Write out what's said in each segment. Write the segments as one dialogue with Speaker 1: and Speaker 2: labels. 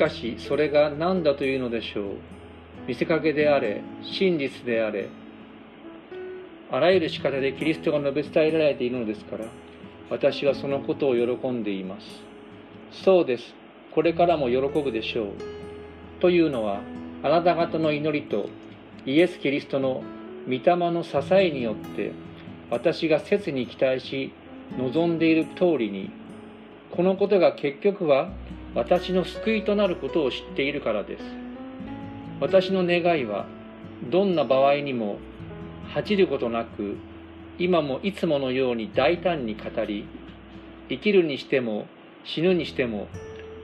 Speaker 1: かしそれが何だというのでしょう。見せかけであれ真実であれあらゆる仕方でキリストが述べ伝えられているのですから私はそのことを喜んでいます。そうです。これからも喜ぶでしょう。というのはあなた方の祈りとイエス・キリストの御霊の支えによって私が切に期待し望んでいる通りにこのことが結局は私の救いとなることを知っているからです。私の願いはどんな場合にも恥じることなく今もいつものように大胆に語り生きるにしても死ぬにしても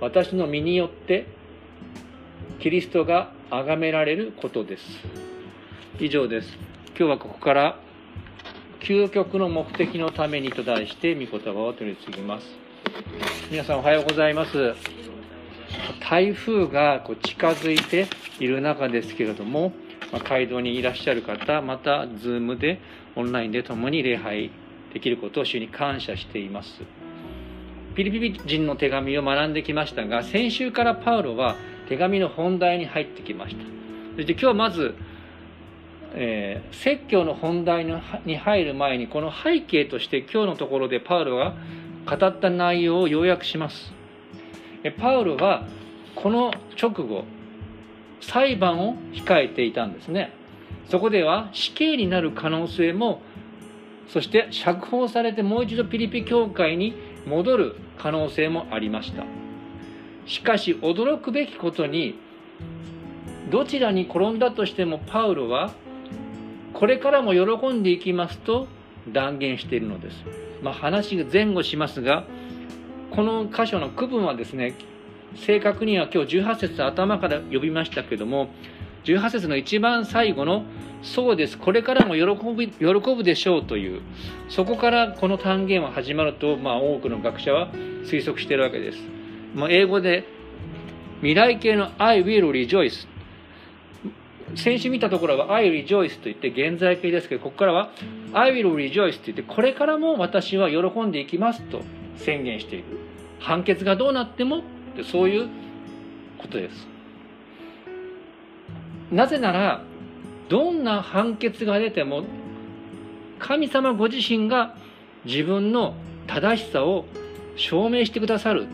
Speaker 1: 私の身によってキリストが崇められることです。以上です。今日はここから究極の目的のためにと題して御言葉を取り次ぎます。皆さんおはようございます。台風がこう近づいている中ですけれども、まあ、街道にいらっしゃる方また Zoom でオンラインで共に礼拝できることを主に感謝しています。ピリピリ人の手紙を学んできましたが先週からパウロは手紙の本題に入ってきました。そして今日まず、えー、説教の本題に入る前にこの背景として今日のところでパウロが語った内容を要約します。パウロはこの直後裁判を控えていたんですねそこでは死刑になる可能性もそして釈放されてもう一度ピリピ教会に戻る可能性もありましたしかし驚くべきことにどちらに転んだとしてもパウロはこれからも喜んでいきますと断言しているのです。まあ、話が前後しますがこの箇所の区分はですね正確には今日18節頭から呼びましたけども18節の一番最後の「そうですこれからも喜ぶ喜ぶでしょう」というそこからこの単元は始まると、まあ、多くの学者は推測しているわけです。まあ、英語で未来形の I will rejoice 先週見たところは I rejoice と言って現在形ですけどここからは I will rejoice と言ってこれからも私は喜んでいきますと宣言している。判決がどうなってもってそういうことです。なぜならどんな判決が出ても神様ご自身が自分の正しさを証明してくださる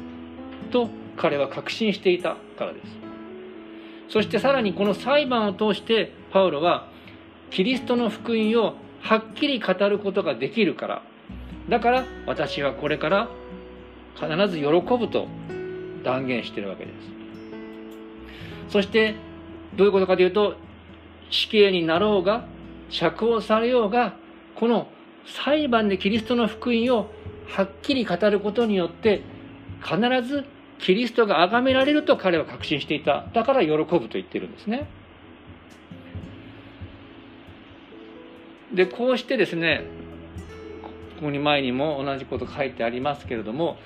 Speaker 1: と彼は確信していたからです。そしてさらにこの裁判を通してパウロはキリストの福音をはっきり語ることができるからだから私はこれから必ず喜ぶと断言しているわけです。そしてどういうことかというと死刑になろうが釈放されようがこの裁判でキリストの福音をはっきり語ることによって必ずキリストが崇められると彼は確信していた。だから喜ぶと言ってるんですね。でこうしてですねここに前にも同じこと書いてありますけれども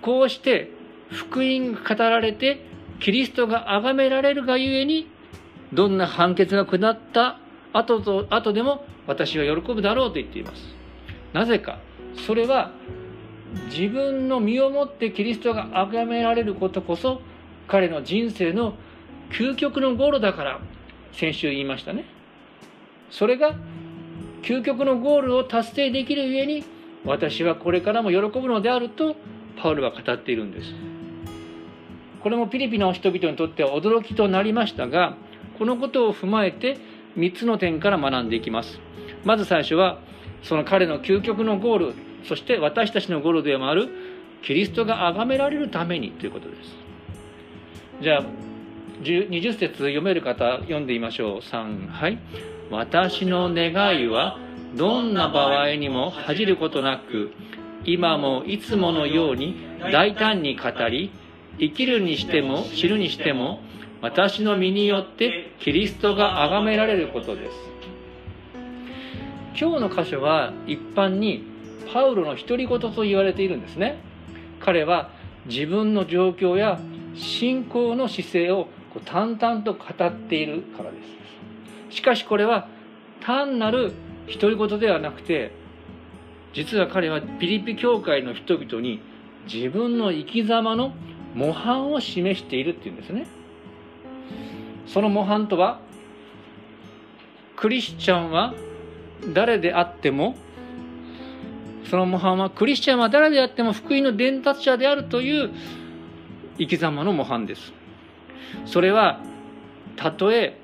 Speaker 1: こうして福音が語られてキリストが崇められるがゆえにどんな判決が下った後と後でも私は喜ぶだろうと言っています。なぜかそれは自分の身をもってキリストが崇められることこそ彼の人生の究極のゴールだから先週言いましたね。それが究極のゴールを達成できるゆえに私はこれからも喜ぶのであるとパウルは語っているんです。これもピリピの人々にとっては驚きとなりましたがこのことを踏まえて3つの点から学んでいきます。まず最初はその彼の究極のゴールそして私たちのゴールでもあるキリストが崇められるためにということです。じゃあ20節読める方読んでみましょう。3はい。私の願いはどんな場合にも恥じることなく今もいつものように大胆に語り生きるにしても死ぬにしても私の身によってキリストが崇められることです。今日の箇所は一般にパウロの独り言と言われているんですね。彼は自分の状況や信仰の姿勢を淡々と語っているからです。しかしこれは単なる独り言ではなくて実は彼はピリピ教会の人々に自分の生き様の模範を示しているっていうんですね。その模範とはクリスチャンは誰であってもその模範はクリスチャンは誰であっても福音の伝達者であるという生き様の模範です。それはたとえ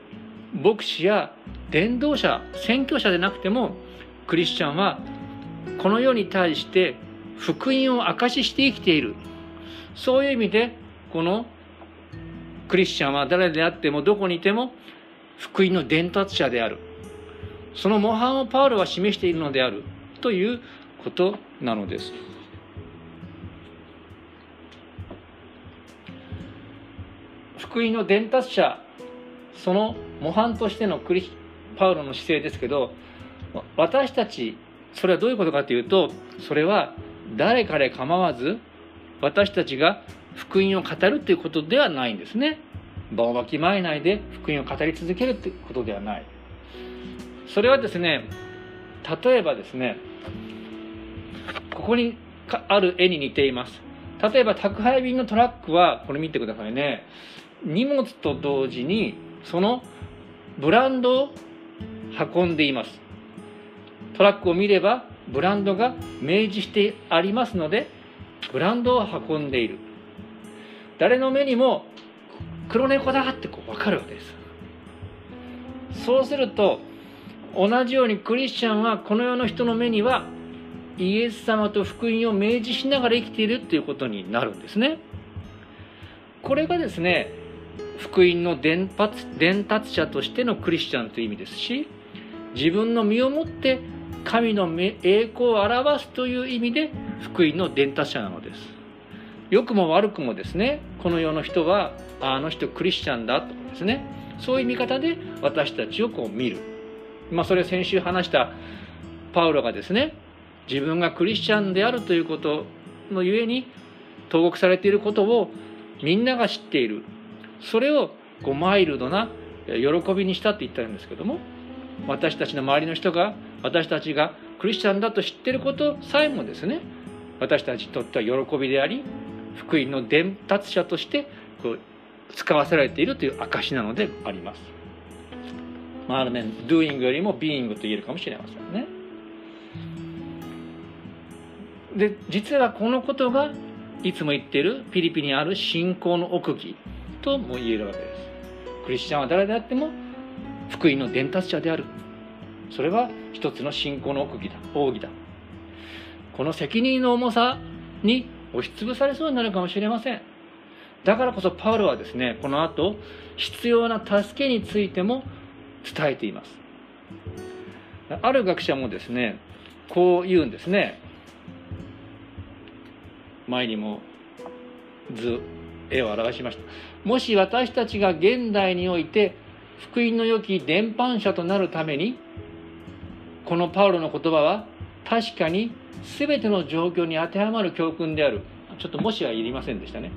Speaker 1: 牧師や伝道者宣教者でなくてもクリスチャンはこの世に対して福音を証しして生きている。そういう意味でこのクリスチャンは誰であってもどこにいても福音の伝達者である。その模範をパウロは示しているのであるということなのです。福音の伝達者その模範としてのクリパウロの姿勢ですけど私たちそれはどういうことかというとそれは誰彼構わず私たちが福音を語るということではないんですね。場をわきまえないで福音を語り続けるということではない。それはですね例えばですねここにある絵に似ています。例えば宅配便のトラックはこれ見てくださいね。荷物と同時にそのブランドを運んでいます。トラックを見ればブランドが明示してありますのでブランドを運んでいる。誰の目にも黒猫だってこう分かるわけです。そうすると同じようにクリスチャンはこの世の人の目にはイエス様と福音を明示しながら生きているということになるんですね。これがですね福音の伝達伝達者としてのクリスチャンという意味ですし自分の身をもって神の栄光を表すという意味で福音の伝達者なのです。良くも悪くもですねこの世の人はあの人クリスチャンだとかですねそういう見方で私たちをこう見る。まあそれ先週話したパウロがですね自分がクリスチャンであるということのゆえに投獄されていることをみんなが知っている。それをこうマイルドな喜びにしたって言ったんですけども私たちの周りの人が私たちがクリスチャンだと知ってることさえもですね私たちにとっては喜びであり福音の伝達者としてこう使わせられているという証なのであります。まあ、ある面 doing よりも being と言えるかもしれませんね。で実はこのことがいつも言っているピリピにある信仰の奥義とも言えるわけです。クリスチャンは誰であっても福音の伝達者である。それは一つの信仰の奥義だ、奥義だ。この責任の重さに押しつぶされそうになるかもしれません。だからこそパウロはですね、この後、必要な助けについても伝えています。ある学者もですね、こう言うんですね。前にも図、絵を表しました。もし私たちが現代において福音の良き伝播者となるためにこのパウロの言葉は確かに全ての状況に当てはまる教訓である。ちょっともしはいりませんでしたね。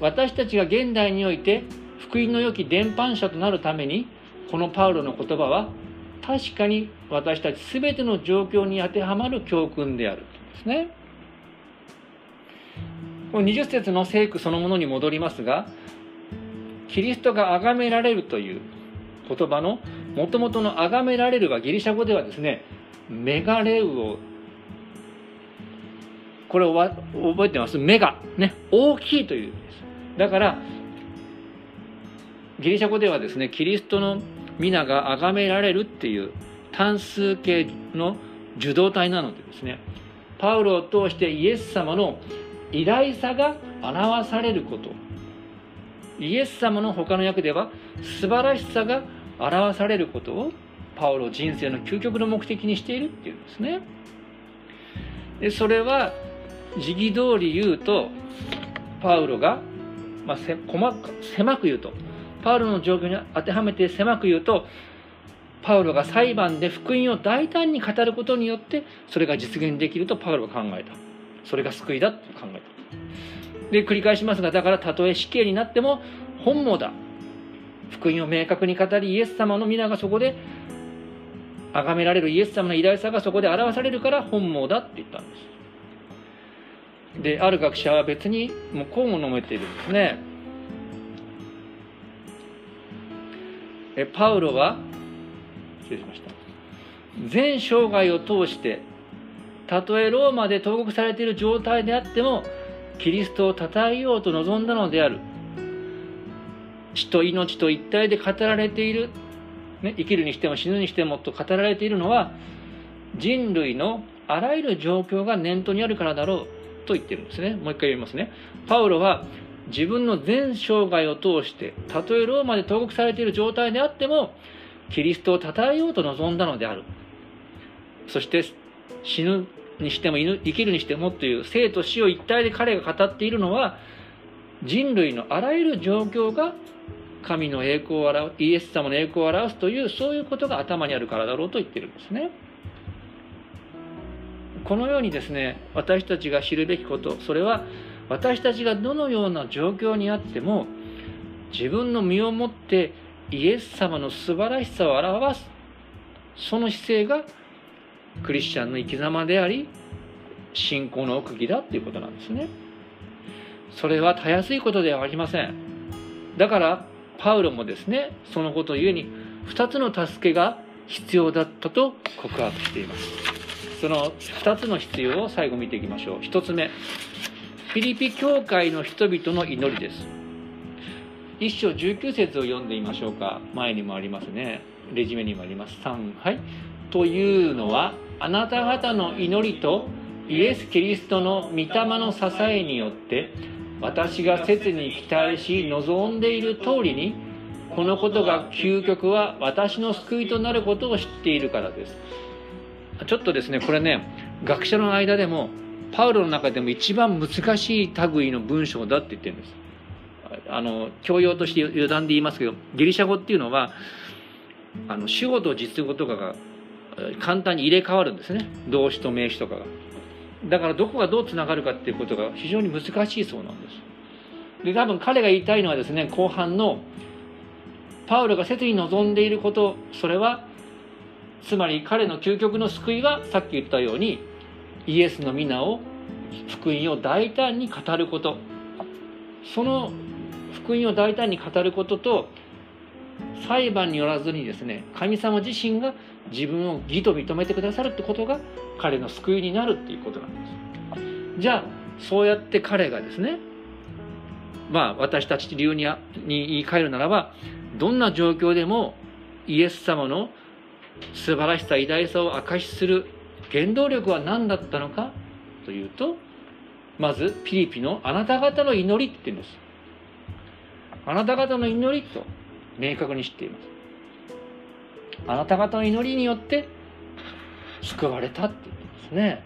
Speaker 1: 私たちが現代において福音の良き伝播者となるためにこのパウロの言葉は確かに私たち全ての状況に当てはまる教訓である。んですね。この20節の聖句そのものに戻りますがキリストが崇められるという言葉のもともとの崇められるはギリシャ語ではですねメガレウをこれ覚えてます？メガね大きいという意味です。だからギリシャ語ではですねキリストの皆が崇められるっていう単数形の受動体なのでですねパウロを通してイエス様の偉大さが表されること。イエス様の他の訳では素晴らしさが表されることをパウロ人生の究極の目的にしているっていうんですね。でそれは時期通り言うとパウロが、まあ、せ細狭く言うとパウロの状況に当てはめて狭く言うとパウロが裁判で福音を大胆に語ることによってそれが実現できるとパウロは考えた。それが救いだと考えた。で繰り返しますがだからたとえ死刑になっても本望だ。福音を明確に語りイエス様の皆がそこで崇められるイエス様の偉大さがそこで表されるから本望だって言ったんです。である学者は別にもうこうも述べているんですね。えパウロは失礼しました。全生涯を通してたとえローマで投獄されている状態であってもキリストを称えようと望んだのである。死と命と一体で語られている、ね、生きるにしても死ぬにしてもと語られているのは人類のあらゆる状況が念頭にあるからだろうと言ってるんですね。もう一回言いますね。パウロは自分の全生涯を通してたとえローマで投獄されている状態であってもキリストを称えようと望んだのである。そして死ぬにしても生きるにしてもという生と死を一体で彼が語っているのは人類のあらゆる状況が神の栄光を表イエス様の栄光を表すというそういうことが頭にあるからだろうと言ってるんですね。このようにですね私たちが知るべきことそれは私たちがどのような状況にあっても自分の身をもってイエス様の素晴らしさを表すその姿勢がクリスチャンの生き様であり信仰の奥義だっていうことなんですね。それはたやすいことではありません。だからパウロもですねそのことゆえに2つの助けが必要だったと告白しています。その2つの必要を最後見ていきましょう。1つ目フィリピ教会の人々の祈りです。1章19節を読んでみましょうか。前にもありますね。レジュメにもあります。3はい。というのはあなた方の祈りとイエス・キリストの御霊の支えによって私が切に期待し望んでいる通りにこのことが究極は私の救いとなることを知っているからです。ちょっとですねこれね学者の間でもパウロの中でも一番難しい類の文章だって言ってるんです。あの教養として余談で言いますけどギリシャ語っていうのはあの主語と実語とかが簡単に入れ替わるんですね。動詞と名詞とかが。だからどこがどうつながるかっていうことが非常に難しいそうなんです。で多分彼が言いたいのはですね後半のパウロが切に望んでいることそれはつまり彼の究極の救いはさっき言ったようにイエスの皆を福音を大胆に語ること。その福音を大胆に語ることと裁判によらずにですね神様自身が自分を義と認めてくださるってことが彼の救いになるっていうことなんです。じゃあそうやって彼がですねまあ私たち流にに言い換えるならばどんな状況でもイエス様の素晴らしさ偉大さを証しする原動力は何だったのかというとまずピリピのあなた方の祈りって言うんです。あなた方の祈りと明確に知っています。あなた方の祈りによって救われたって言ってますね。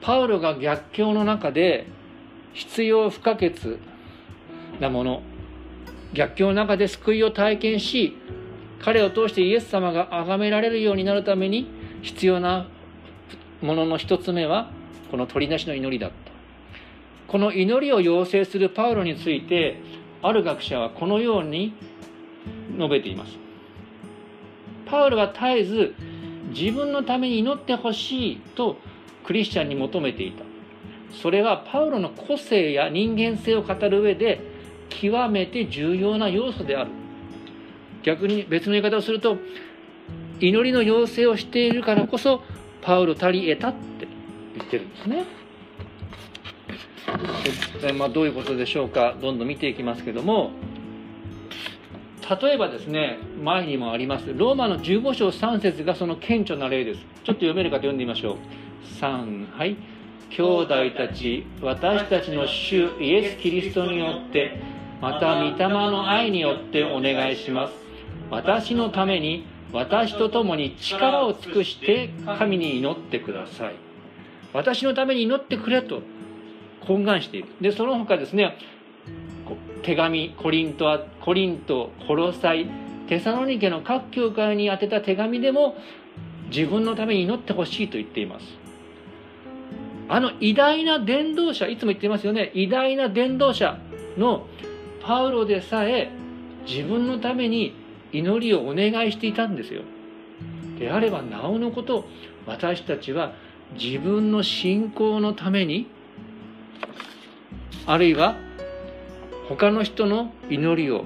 Speaker 1: パウロが逆境の中で必要不可欠なもの逆境の中で救いを体験し彼を通してイエス様が崇められるようになるために必要なものの一つ目はこの取りなしの祈りだった。この祈りを要請するパウロについてある学者はこのように述べています。パウロは絶えず自分のために祈ってほしいとクリスチャンに求めていた。それはパウロの個性や人間性を語る上で極めて重要な要素である。逆に別の言い方をすると祈りの要請をしているからこそパウロ足り得たって言ってるんですね。で、まあ、どういうことでしょうか？どんどん見ていきますけども。例えばですね前にもあります。ローマの15章3節がその顕著な例です。ちょっと読める方読んでみましょう。3はい。兄弟たち私たちの主イエス・キリストによってまた御霊の愛によってお願いします。私のために私と共に力を尽くして神に祈ってください。私のために祈ってくれと。懇願している。でその他ですね手紙コリントコリントコロサイテサロニケの各教会に宛てた手紙でも自分のために祈ってほしいと言っています。あの偉大な伝道者いつも言ってますよね。偉大な伝道者のパウロでさえ自分のために祈りをお願いしていたんですよ。であればなおのこと私たちは自分の信仰のためにあるいは他の人の祈りを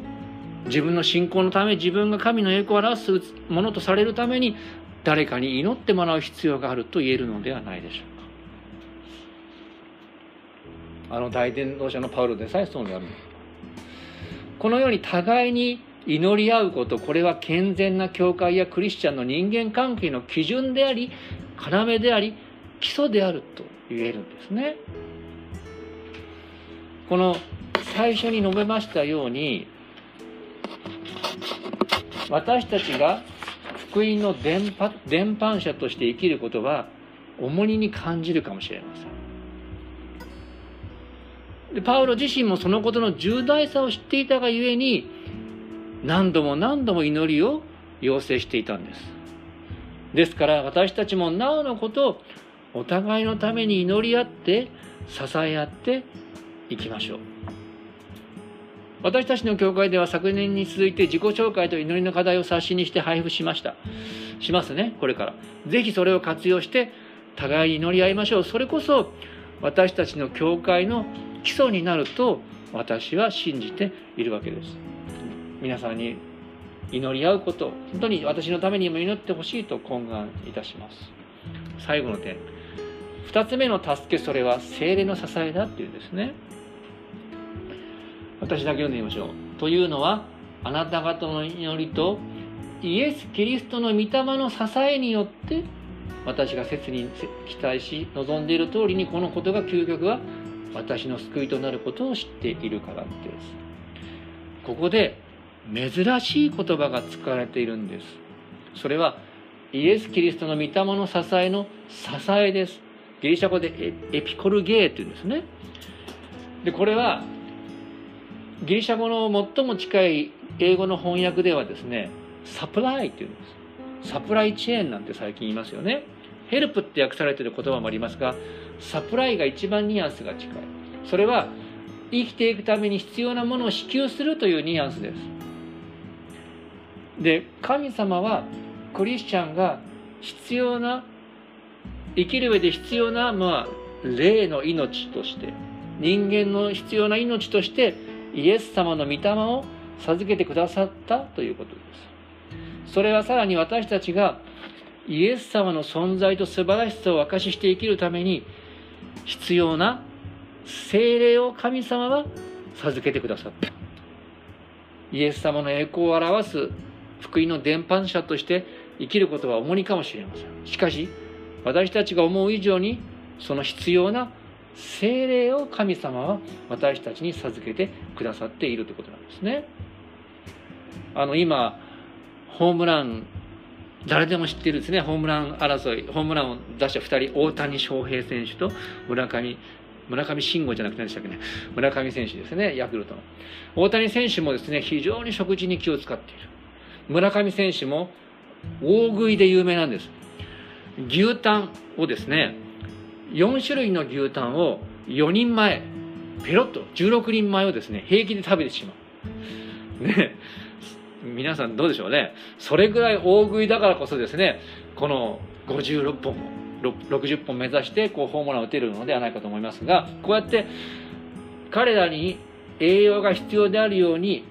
Speaker 1: 自分の信仰のため自分が神の栄光を表すものとされるために誰かに祈ってもらう必要があると言えるのではないでしょうか。あの大伝道者のパウロでさえそうである。このように互いに祈り合うことこれは健全な教会やクリスチャンの人間関係の基準であり要であり基礎であると言えるんですね。この最初に述べましたように私たちが福音の伝伝播者として生きることは重荷に感じるかもしれません。でパウロ自身もそのことの重大さを知っていたがゆえに何度も何度も祈りを要請していたんです。ですから私たちもなおのことお互いのために祈り合って支え合っていきましょう。私たちの教会では昨年に続いて自己紹介と祈りの課題を冊子にして配布しました。しますねこれから。ぜひそれを活用して互いに祈り合いましょう。それこそ私たちの教会の基礎になると私は信じているわけです。皆さんに祈り合うこと本当に私のためにも祈ってほしいと懇願いたします。最後の点。2つ目の助けそれは精霊の支えだっていうんですね。私だけ読んでみましょう。というのはあなた方の祈りとイエス・キリストの御霊の支えによって私が切に期待し望んでいる通りにこのことが究極は私の救いとなることを知っているからです。ここで珍しい言葉が使われているんです。それはイエス・キリストの御霊の支えの支えです。ギリシャ語でエピコルゲーというんですね。でこれはギリシャ語の最も近い英語の翻訳ではですねサプライっていうんです。サプライチェーンなんて最近言いますよね。ヘルプって訳されてる言葉もありますがサプライが一番ニュアンスが近い。それは生きていくために必要なものを支給するというニュアンスです。で神様はクリスチャンが必要な生きる上で必要な、まあ、霊の命として人間の必要な命としてイエス様の御霊を授けてくださったということです。それはさらに私たちがイエス様の存在と素晴らしさを明かしして生きるために必要な精霊を神様は授けてくださった。イエス様の栄光を表す福音の伝播者として生きることは重荷かもしれません。しかし私たちが思う以上にその必要な精霊を神様は私たちに授けてくださっているということなんですね。あの今ホームラン誰でも知っているですね。ホームラン争いホームランを出した2人大谷翔平選手と村上村上慎吾じゃなくて何でしたっけね。村上選手ですねヤクルトの。大谷選手もですね非常に食事に気を使っている。村上選手も大食いで有名なんです。牛タンをですね4種類の牛タンを4人前ペロッと16人前をですね平気で食べてしまうね皆さんどうでしょうねそれぐらい大食いだからこそですねこの56本60本目指してこうホームランを打てるのではないかと思いますがこうやって彼らに栄養が必要であるように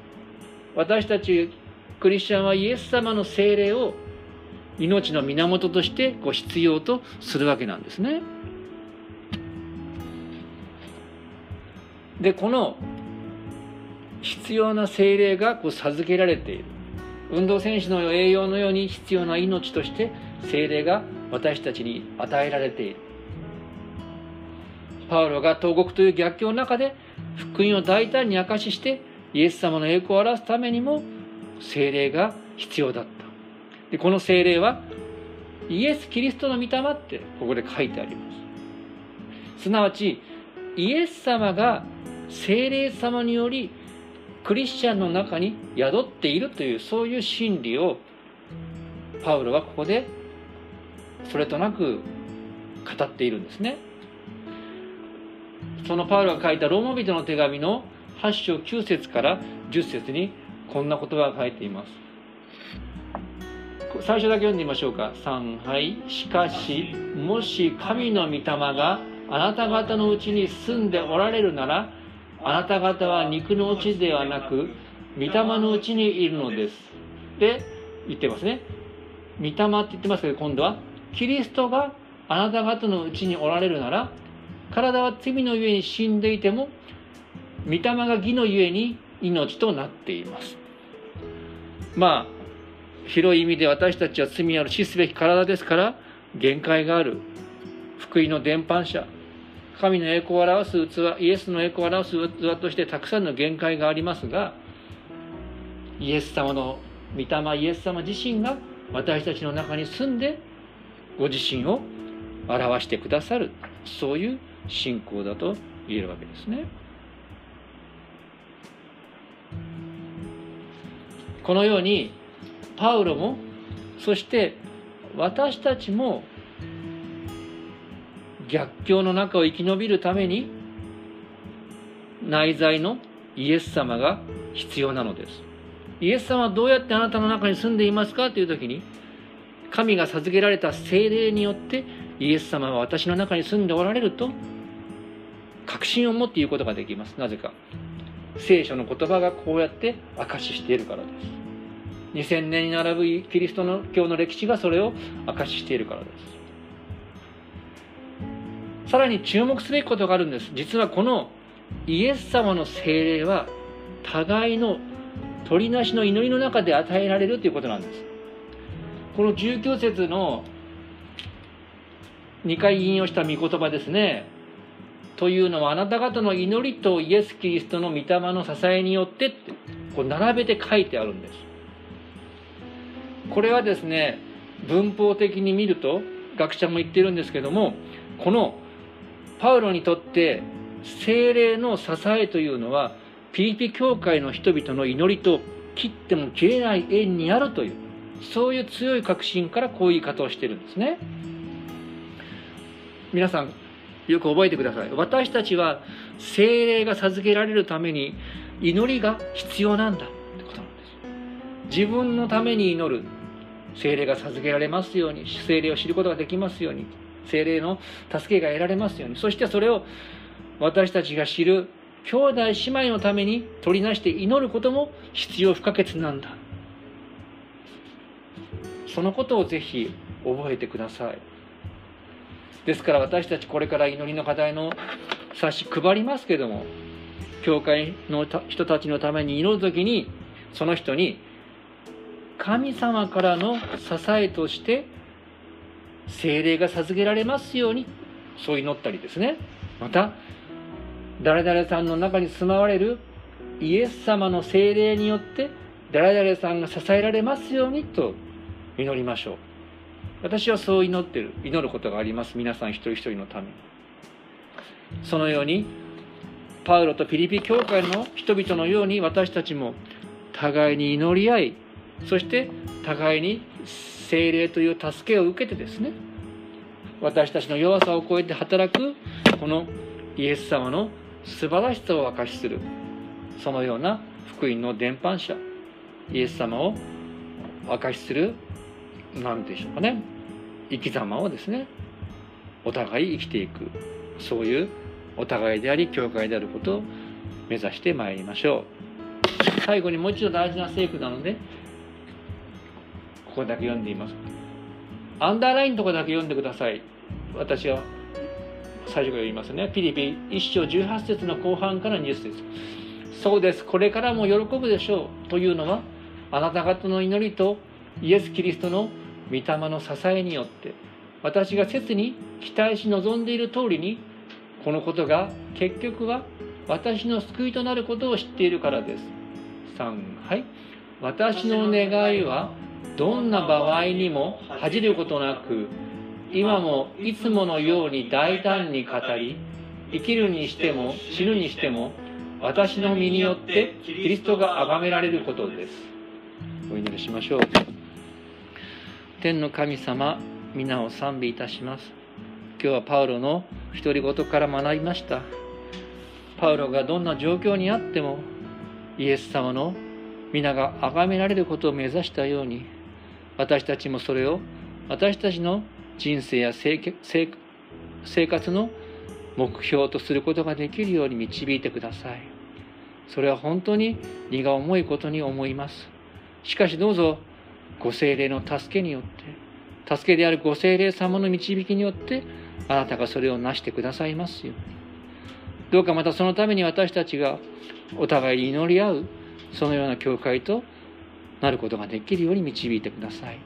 Speaker 1: 私たちクリスチャンはイエス様の精霊を命の源としてこう必要とするわけなんですね。でこの必要な精霊がこう授けられている。運動選手の栄養のように必要な命として精霊が私たちに与えられている。パウロが投獄という逆境の中で福音を大胆に明かししてイエス様の栄光を表すためにも精霊が必要だった。でこの精霊はイエス・キリストの御霊ってここで書いてあります。すなわちイエス様が精霊様によりクリスチャンの中に宿っているというそういう真理をパウロはここでそれとなく語っているんですね。そのパウロが書いたローマ人の手紙の8章9節から10節にこんな言葉が書いています。最初だけ読んでみましょうか。3はい。しかしもし神の御霊があなた方のうちに住んでおられるならあなた方は肉のうちではなく御霊のうちにいるのです。で言ってますね。御霊って言ってますけど今度はキリストがあなた方のうちにおられるなら体は罪のゆえに死んでいても御霊が義のゆえに命となっています。まあ広い意味で私たちは罪ある死すべき体ですから限界がある福音の伝播者神の栄光を表す器イエスの栄光を表す器としてたくさんの限界がありますがイエス様の御霊イエス様自身が私たちの中に住んでご自身を表してくださるそういう信仰だと言えるわけですね。このようにパウロもそして私たちも逆境の中を生き延びるために内在のイエス様が必要なのです。イエス様はどうやってあなたの中に住んでいますかという時に神が授けられた精霊によってイエス様は私の中に住んでおられると確信を持って言うことができます。なぜか。聖書の言葉がこうやって証ししているからです。2000年に並ぶキリストの教の歴史がそれを証ししているからです。さらに注目すべきことがあるんです。実はこのイエス様の精霊は互いの取りなしの祈りの中で与えられるということなんです。この19節の2回引用した御言葉ですね。というのはあなた方の祈りとイエス・キリストの御霊の支えによってってこう並べて書いてあるんです。これはですね文法的に見ると学者も言ってるんですけどもこのパウロにとって精霊の支えというのはピリピ教会の人々の祈りと切っても切れない縁にあるというそういう強い確信からこういう言い方をしてるんですね。皆さんよく覚えてください。私たちは精霊が授けられるために祈りが必要なんだ。ってことなんです。自分のために祈る。精霊が授けられますように精霊を知ることができますように。精霊の助けが得られますように。そしてそれを私たちが知る兄弟姉妹のために取りなして祈ることも必要不可欠なんだ。そのことをぜひ覚えてください。ですから私たちこれから祈りの課題の冊子配りますけども教会の人たちのために祈る時にその人に神様からの支えとして精霊が授けられますようにそう祈ったりですね。また誰々さんの中に住まわれるイエス様の精霊によって誰々さんが支えられますようにと祈りましょう。私はそう祈ってる。祈ることがあります。皆さん一人一人のため。にそのようにパウロとピリピ教会の人々のように私たちも互いに祈り合いそして互いに精霊という助けを受けてですね私たちの弱さを超えて働くこのイエス様の素晴らしさを明かしするそのような福音の伝播者イエス様を明かしする何でしょうかね。生き様をですねお互い生きていくそういうお互いであり教会であることを目指してまいりましょう。最後にもう一度大事な聖句なのでここだけ読んでいます。アンダーラインとこだけ読んでください。私は最初から言いますね。ピリピ1章18節の後半からニュースです。そうです。これからも喜ぶでしょう。というのはあなた方の祈りとイエス・キリストの御霊の支えによって私が切に期待し望んでいる通りにこのことが結局は私の救いとなることを知っているからです。3はい。私の願いはどんな場合にも恥じることなく今もいつものように大胆に語り生きるにしても死ぬにしても私の身によってキリストが崇められることです。お祈りしましょう。天の神様皆を賛美いたします。今日はパウロの独り言から学びました。パウロがどんな状況にあってもイエス様の皆が崇められることを目指したように私たちもそれを私たちの人生や生活の目標とすることができるように導いてください。それは本当に荷が重いことに思います。しかしどうぞご精霊の助けによって助けであるご精霊様の導きによってあなたがそれを成してくださいますようにどうかまたそのために私たちがお互いに祈り合うそのような教会となることができるように導いてください。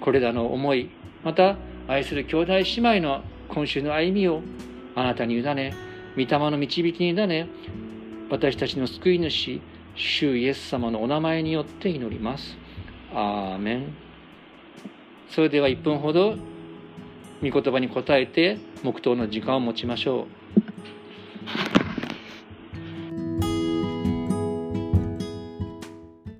Speaker 1: これらの思いまた愛する兄弟姉妹の今週の歩みをあなたに委ね御霊の導きに委ね私たちの救い主主イエス様のお名前によって祈ります。アーメン。それでは1分ほど御言葉に答えて黙祷の時間を持ちましょう。